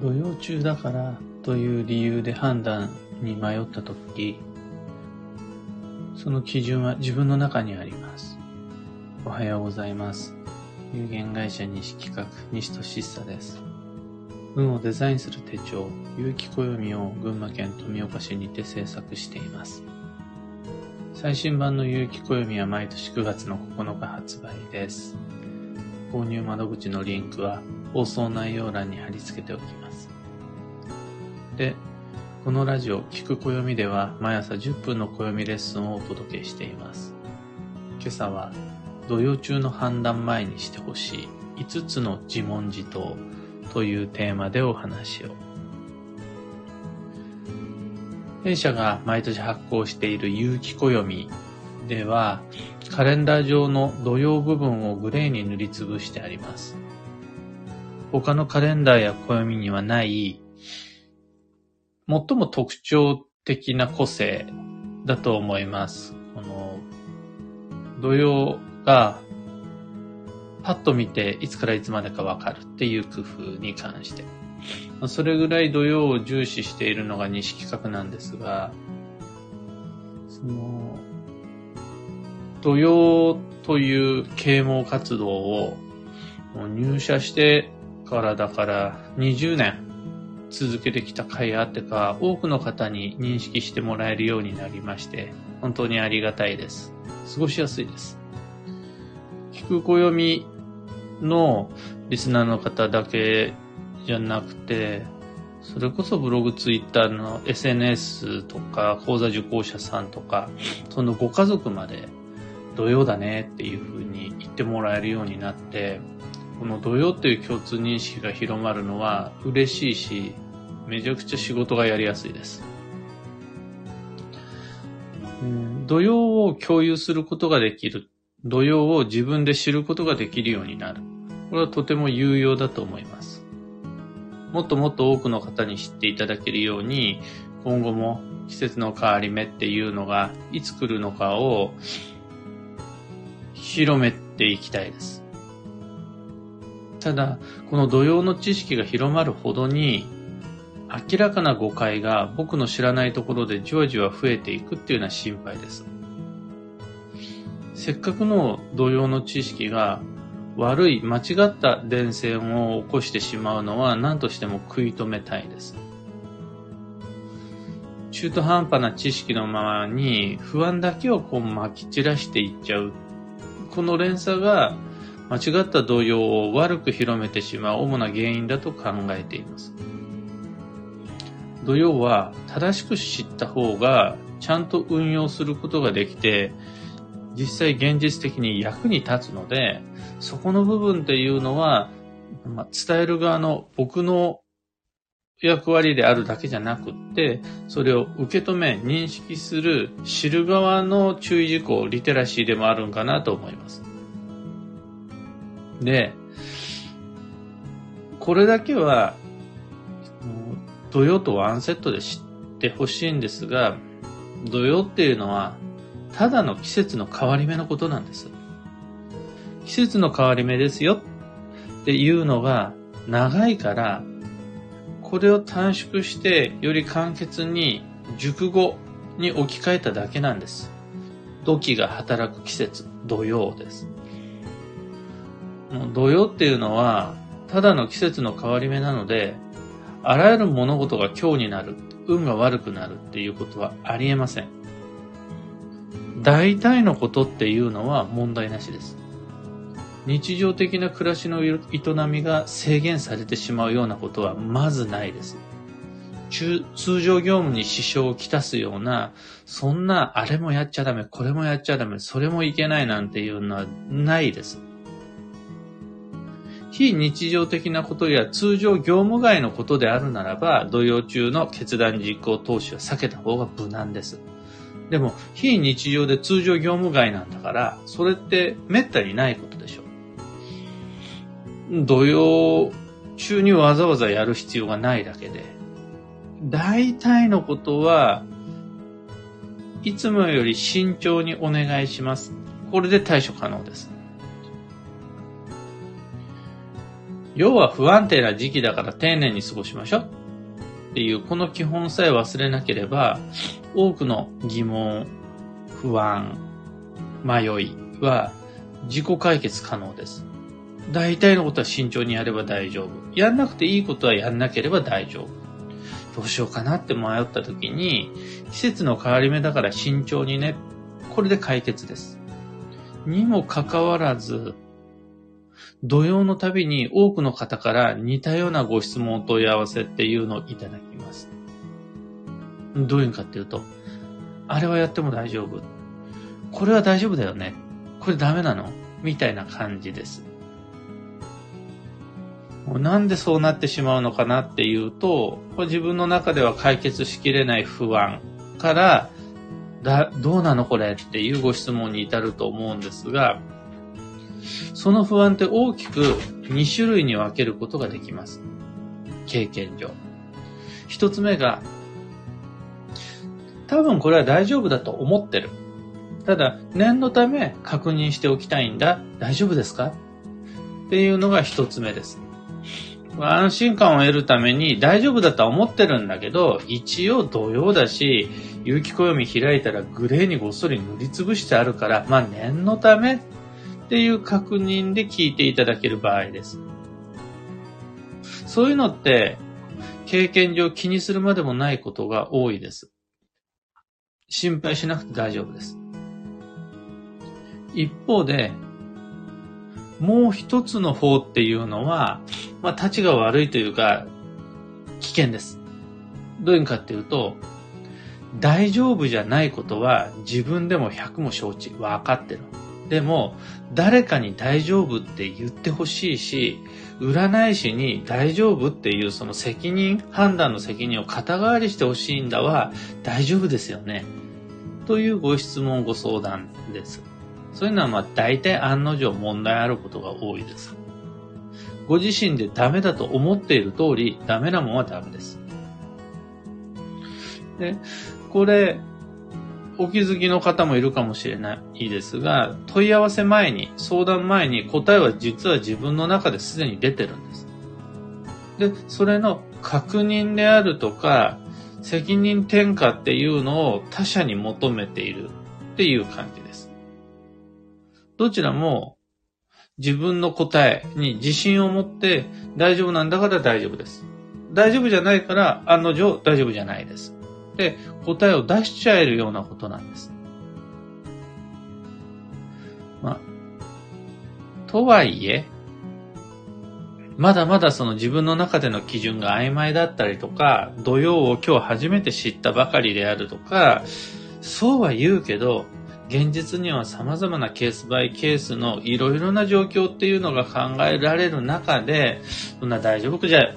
土曜中だからという理由で判断に迷ったとき、その基準は自分の中にあります。おはようございます。有限会社西企画、西俊久です。運をデザインする手帳、有機暦を群馬県富岡市にて制作しています。最新版の有機暦は毎年9月の9日発売です。購入窓口のリンクは放送内容欄に貼り付けておきます。で、このラジオ、聞く暦では毎朝10分の暦レッスンをお届けしています。今朝は、土曜中の判断前にしてほしい5つの自問自答というテーマでお話を。弊社が毎年発行している有機暦では、カレンダー上の土曜部分をグレーに塗りつぶしてあります。他のカレンダーや暦にはない、最も特徴的な個性だと思います。この、土曜がパッと見ていつからいつまでかわかるっていう工夫に関して。それぐらい土曜を重視しているのが西企画なんですが、その、土曜という啓蒙活動を入社してからだから20年続けてきた甲斐あってか、多くの方に認識してもらえるようになりまして、本当にありがたいです。過ごしやすいです。聞く暦のリスナーの方だけじゃなくて、それこそブログ、ツイッターの SNS とか、講座受講者さんとか、そのご家族まで土曜だねっていうふうに言ってもらえるようになって、この土曜っていう共通認識が広まるのは嬉しいし、めちゃくちゃ仕事がやりやすいです。うん土曜を共有することができる。土曜を自分で知ることができるようになる。これはとても有用だと思います。もっともっと多くの方に知っていただけるように、今後も季節の変わり目っていうのがいつ来るのかを広めていきたいです。ただ、この土曜の知識が広まるほどに、明らかな誤解が僕の知らないところでじわじわ増えていくっていうのは心配です。せっかくの土曜の知識が悪い、間違った伝染を起こしてしまうのは何としても食い止めたいです。中途半端な知識のままに不安だけをこう撒き散らしていっちゃう。この連鎖が間違った動揺を悪く広めてしまう主な原因だと考えています。土曜は正しく知った方がちゃんと運用することができて、実際現実的に役に立つので、そこの部分っていうのは、まあ、伝える側の僕の役割であるだけじゃなくって、それを受け止め、認識する、知る側の注意事項、リテラシーでもあるんかなと思います。で、これだけは、土曜とワンセットで知ってほしいんですが、土曜っていうのは、ただの季節の変わり目のことなんです。季節の変わり目ですよっていうのが長いから、これを短縮してより簡潔に熟語に置き換えただけなんです。土器が働く季節、土曜です。もう土曜っていうのは、ただの季節の変わり目なので、あらゆる物事が今日になる、運が悪くなるっていうことはありえません。大体のことっていうのは問題なしです。日常的な暮らしの営みが制限されてしまうようなことはまずないです。通常業務に支障をきたすような、そんなあれもやっちゃダメ、これもやっちゃダメ、それもいけないなんていうのはないです。非日常的なことや通常業務外のことであるならば、土曜中の決断実行投資は避けた方が無難です。でも、非日常で通常業務外なんだから、それって滅多にないことでしょう。土曜中にわざわざやる必要がないだけで、大体のことは、いつもより慎重にお願いします。これで対処可能です。要は不安定な時期だから丁寧に過ごしましょう。っていう、この基本さえ忘れなければ、多くの疑問、不安、迷いは自己解決可能です。大体のことは慎重にやれば大丈夫。やんなくていいことはやんなければ大丈夫。どうしようかなって迷った時に、季節の変わり目だから慎重にね。これで解決です。にもかかわらず、土曜のたびに多くの方から似たようなご質問問い合わせっていうのをいただきます。どういうかっていうと、あれはやっても大丈夫。これは大丈夫だよね。これダメなの？みたいな感じです。なんでそうなってしまうのかなっていうと、自分の中では解決しきれない不安から、だ、どうなのこれっていうご質問に至ると思うんですが、その不安って大きく2種類に分けることができます。経験上。一つ目が、多分これは大丈夫だと思ってる。ただ、念のため確認しておきたいんだ。大丈夫ですか？っていうのが一つ目です。安心感を得るために大丈夫だとは思ってるんだけど、一応土曜だし、有機暦開いたらグレーにごっそり塗りつぶしてあるから、まあ念のためっっていう確認で聞いていただける場合です。そういうのって、経験上気にするまでもないことが多いです。心配しなくて大丈夫です。一方で、もう一つの方っていうのは、まあ、立ちが悪いというか、危険です。どういうかっていうと、大丈夫じゃないことは自分でも100も承知、分かってる。でも、誰かに大丈夫って言ってほしいし、占い師に大丈夫っていうその責任、判断の責任を肩代わりしてほしいんだは大丈夫ですよね。というご質問、ご相談です。そういうのはまあ大体案の定問題あることが多いです。ご自身でダメだと思っている通り、ダメなもんはダメです。で、これ、お気づきの方もいるかもしれないですが、問い合わせ前に、相談前に答えは実は自分の中ですでに出てるんです。で、それの確認であるとか、責任転嫁っていうのを他者に求めているっていう感じです。どちらも自分の答えに自信を持って大丈夫なんだから大丈夫です。大丈夫じゃないから案の定大丈夫じゃないです。で、答えを出しちゃえるようなことなんです。まあ、とはいえ、まだまだその自分の中での基準が曖昧だったりとか、土曜を今日初めて知ったばかりであるとか、そうは言うけど、現実には様々なケースバイケースのいろいろな状況っていうのが考えられる中で、そんな大丈夫じゃ、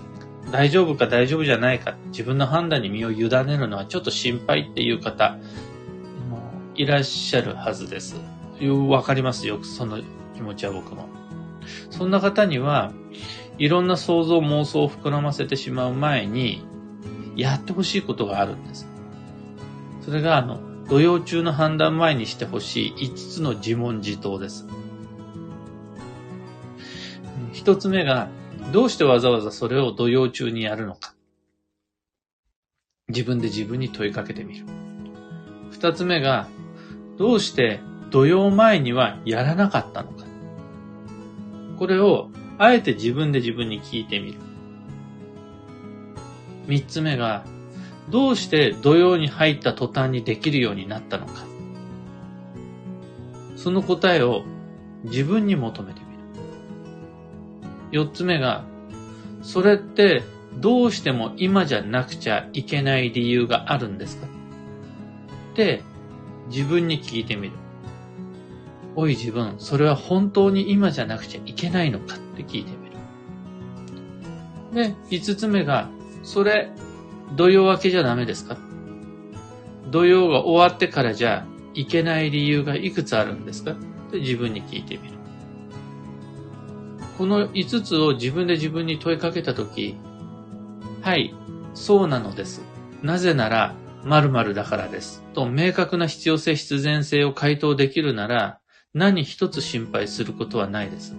大丈夫か大丈夫じゃないか、自分の判断に身を委ねるのはちょっと心配っていう方、いらっしゃるはずです。わかりますよ、その気持ちは僕も。そんな方には、いろんな想像妄想を膨らませてしまう前に、やってほしいことがあるんです。それが、あの、土曜中の判断前にしてほしい5つの自問自答です。1つ目が、どうしてわざわざそれを土曜中にやるのか。自分で自分に問いかけてみる。2つ目が、どうして土曜前にはやらなかったのか。これをあえて自分で自分に聞いてみる。3つ目が、どうして土曜に入った途端にできるようになったのか。その答えを自分に求めてみる。四つ目が、それってどうしても今じゃなくちゃいけない理由があるんですか？って自分に聞いてみる。おい自分、それは本当に今じゃなくちゃいけないのか？って聞いてみる。で、五つ目が、それ土曜明けじゃダメですか？土曜が終わってからじゃいけない理由がいくつあるんですか？って自分に聞いてみる。この5つを自分で自分に問いかけたとき、はい、そうなのです。なぜなら、〇〇だからです。と明確な必要性必然性を回答できるなら、何一つ心配することはないです。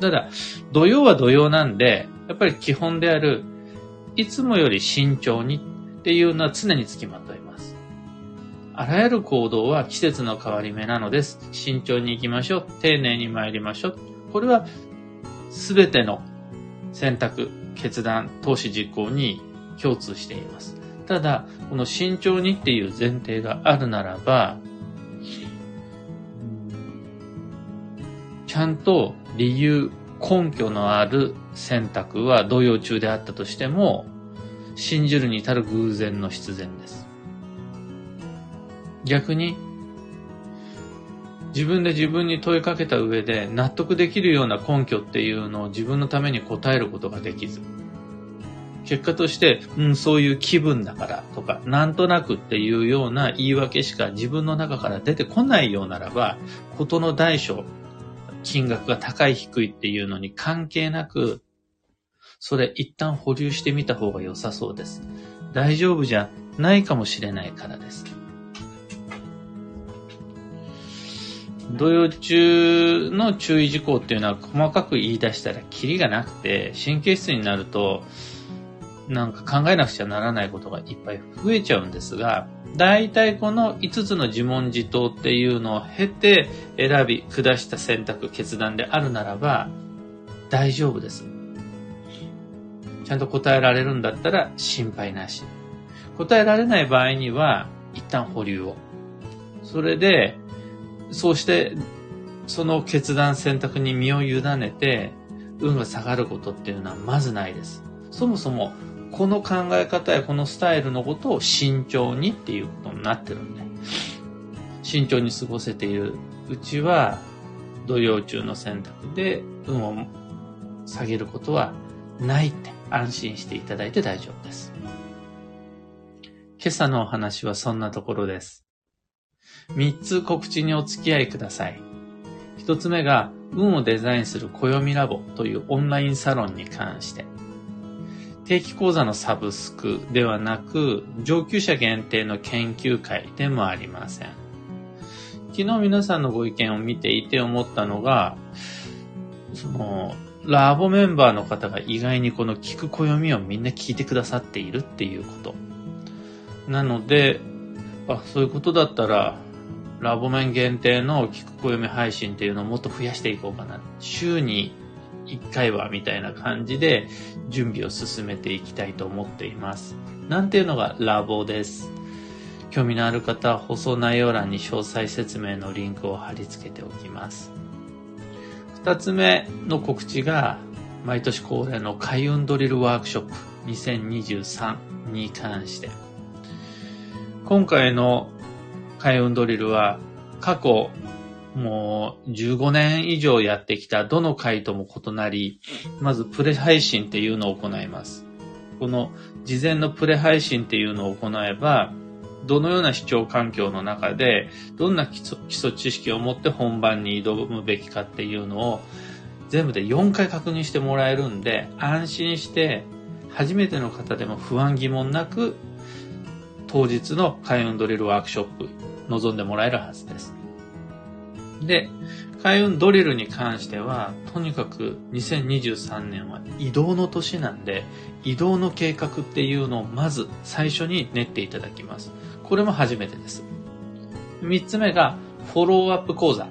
ただ、土曜は土曜なんで、やっぱり基本である、いつもより慎重にっていうのは常につきまといます。あらゆる行動は季節の変わり目なのです。慎重に行きましょう。丁寧に参りましょう。これは全ての選択、決断、投資実行に共通しています。ただ、この慎重にっていう前提があるならば、ちゃんと理由、根拠のある選択は動揺中であったとしても、信じるに至る偶然の必然です。逆に、自分で自分に問いかけた上で納得できるような根拠っていうのを自分のために答えることができず、結果として、うん、そういう気分だからとか、なんとなくっていうような言い訳しか自分の中から出てこないようならば、ことの大小、金額が高い低いっていうのに関係なく、それ一旦保留してみた方が良さそうです。大丈夫じゃないかもしれないからです。土曜中の注意事項っていうのは細かく言い出したらキリがなくて、神経質になると、なんか考えなくちゃならないことがいっぱい増えちゃうんですが、大体この5つの自問自答っていうのを経て選び、下した選択、決断であるならば、大丈夫です。ちゃんと答えられるんだったら心配なし。答えられない場合には、一旦保留を。それで、そうして、その決断選択に身を委ねて、運が下がることっていうのはまずないです。そもそもこの考え方やこのスタイルのことを慎重にっていうことになってるんで、慎重に過ごせているうちは、土曜中の選択で運を下げることはないって安心していただいて大丈夫です。今朝のお話はそんなところです。三つ告知にお付き合いください。一つ目が、運をデザインする暦ラボというオンラインサロンに関して。定期講座のサブスクではなく、上級者限定の研究会でもありません。昨日皆さんのご意見を見ていて思ったのが、その、ラボメンバーの方が意外にこの聞く暦をみんな聞いてくださっているっていうこと。なので、あ、そういうことだったら、ラボメン限定の聞く暦配信っていうのをもっと増やしていこうかな。週に1回はみたいな感じで準備を進めていきたいと思っています。なんていうのがラボです。興味のある方は放送内容欄に詳細説明のリンクを貼り付けておきます。二つ目の告知が毎年恒例の開運ドリルワークショップ2023に関して。今回の開運ドリルは過去もう15年以上やってきたどの回とも異なり、まずプレ配信っていうのを行います。この事前のプレ配信っていうのを行えば、どのような視聴環境の中で、どんな基礎基礎知識を持って本番に挑むべきかっていうのを、全部で4回確認してもらえるんで、安心して、初めての方でも不安疑問なく、当日の開運ドリルワークショップ、臨んでもらえるはずです。で、開運ドリルに関しては、とにかく2023年は移動の年なんで、移動の計画っていうのをまず最初に練っていただきます。これも初めてです。三つ目が、フォローアップ講座。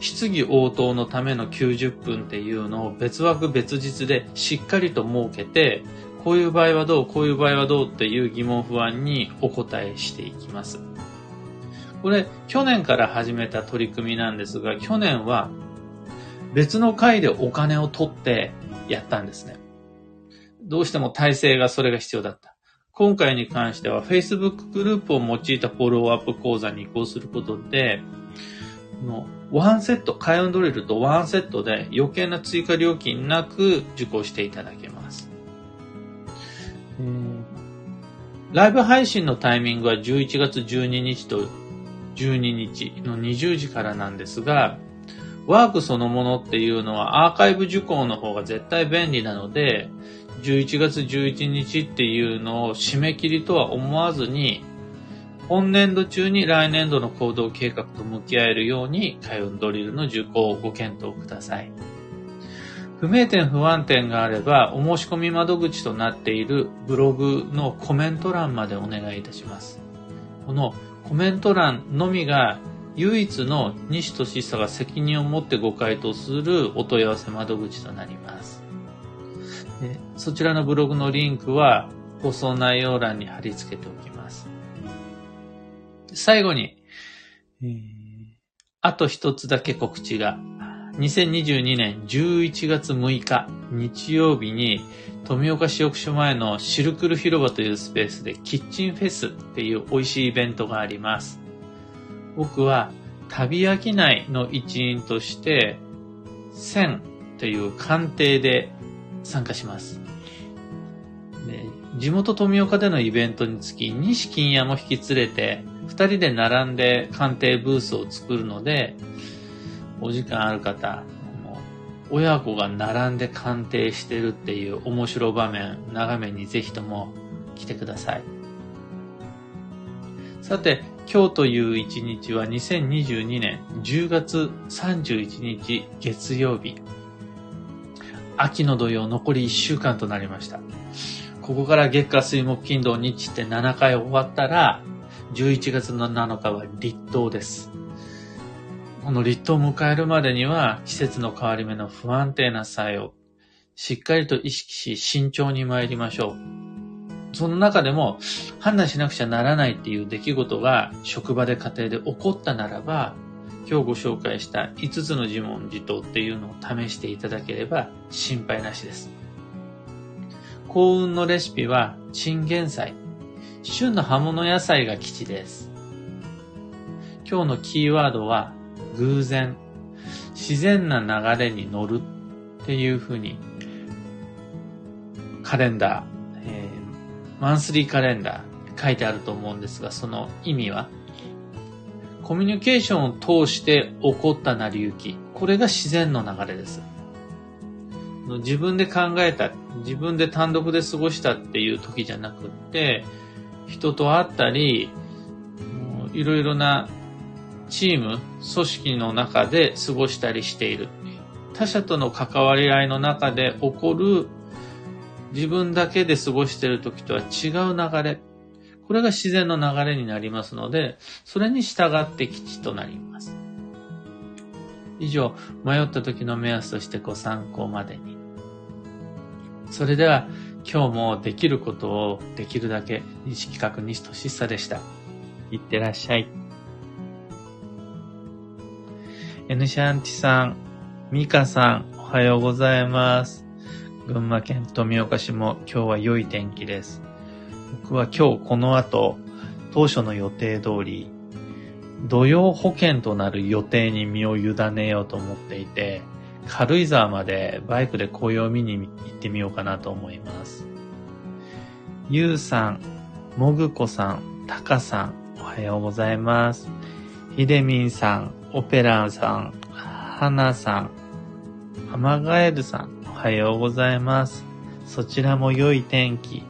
質疑応答のための90分っていうのを別枠別日でしっかりと設けて、こういう場合はどう、こういう場合はどうっていう疑問不安にお答えしていきます。これ、去年から始めた取り組みなんですが、去年は別の回でお金を取ってやったんですね。どうしても体制がそれが必要だった。今回に関しては Facebook グループを用いたフォローアップ講座に移行することで、のワンセット、開運ドリルとワンセットで余計な追加料金なく受講していただけます。ライブ配信のタイミングは11月12日と12日の20時からなんですが、ワークそのものっていうのはアーカイブ受講の方が絶対便利なので、11月11日っていうのを締め切りとは思わずに、本年度中に来年度の行動計画と向き合えるように開運ドリルの受講をご検討ください。不明点不安点があれば、お申し込み窓口となっているブログのコメント欄までお願いいたします。このコメント欄のみが唯一の西俊久が責任を持ってご回答するお問い合わせ窓口となります。そちらのブログのリンクは放送内容欄に貼り付けておきます。最後に、えー、あと一つだけ告知が。2022年11月6日日曜日に富岡市役所前のシルクル広場というスペースでキッチンフェスっていう美味しいイベントがあります。僕は旅商いの一員として1000という鑑定で参加します。地元富岡でのイベントにつき、西金屋も引き連れて、二人で並んで鑑定ブースを作るので、お時間ある方、親子が並んで鑑定してるっていう面白場面、眺めにぜひとも来てください。さて、今日という一日は2022年10月31日月曜日。秋の土曜残り1週間となりました。ここから月下水木金土日って7回終わったら、11月の7日は立冬です。この立冬を迎えるまでには季節の変わり目の不安定な際をしっかりと意識し慎重に参りましょう。その中でも判断しなくちゃならないっていう出来事が職場で家庭で起こったならば、今日ご紹介した5つの自問自答っていうのを試していただければ心配なしです。幸運のレシピはチンゲン菜。旬の葉物野菜が基地です。今日のキーワードは偶然。自然な流れに乗るっていうふうにカレンダー、えー、マンスリーカレンダー書いてあると思うんですが、その意味はコミュニケーションを通して起こった成り行き。これが自然の流れです。自分で考えた、自分で単独で過ごしたっていう時じゃなくって、人と会ったり、いろいろなチーム、組織の中で過ごしたりしている。他者との関わり合いの中で起こる自分だけで過ごしている時とは違う流れ。これが自然の流れになりますので、それに従って基地となります。以上、迷った時の目安としてご参考までに。それでは、今日もできることをできるだけ、西企画西俊久でした。いってらっしゃい。N シャンティさん、ミカさん、おはようございます。群馬県富岡市も今日は良い天気です。僕は今日この後、当初の予定通り、土曜保険となる予定に身を委ねようと思っていて、軽井沢までバイクで紅葉を見に行ってみようかなと思います。ゆうさん、もぐこさん、たかさん、おはようございます。ひでみんさん、オペランさん、はなさん、アマガエルさん、おはようございます。そちらも良い天気。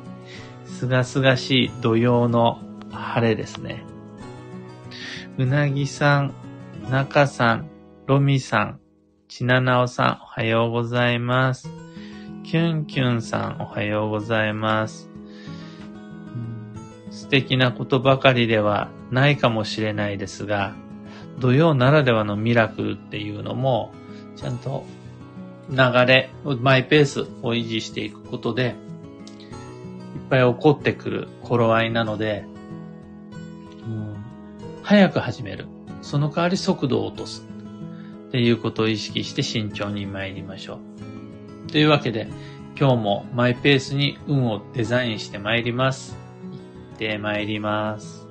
すがすがしい土曜の晴れですね。うなぎさん、なかさん、ロミさん、ちななおさん、おはようございます。キュンキュンさん、おはようございます。素敵なことばかりではないかもしれないですが、土曜ならではのミラクルっていうのも、ちゃんと流れ、マイペースを維持していくことで、いっぱい起こってくる頃合いなので、うん、早く始める。その代わり速度を落とす。っていうことを意識して慎重に参りましょう。というわけで、今日もマイペースに運をデザインして参ります。行って参ります。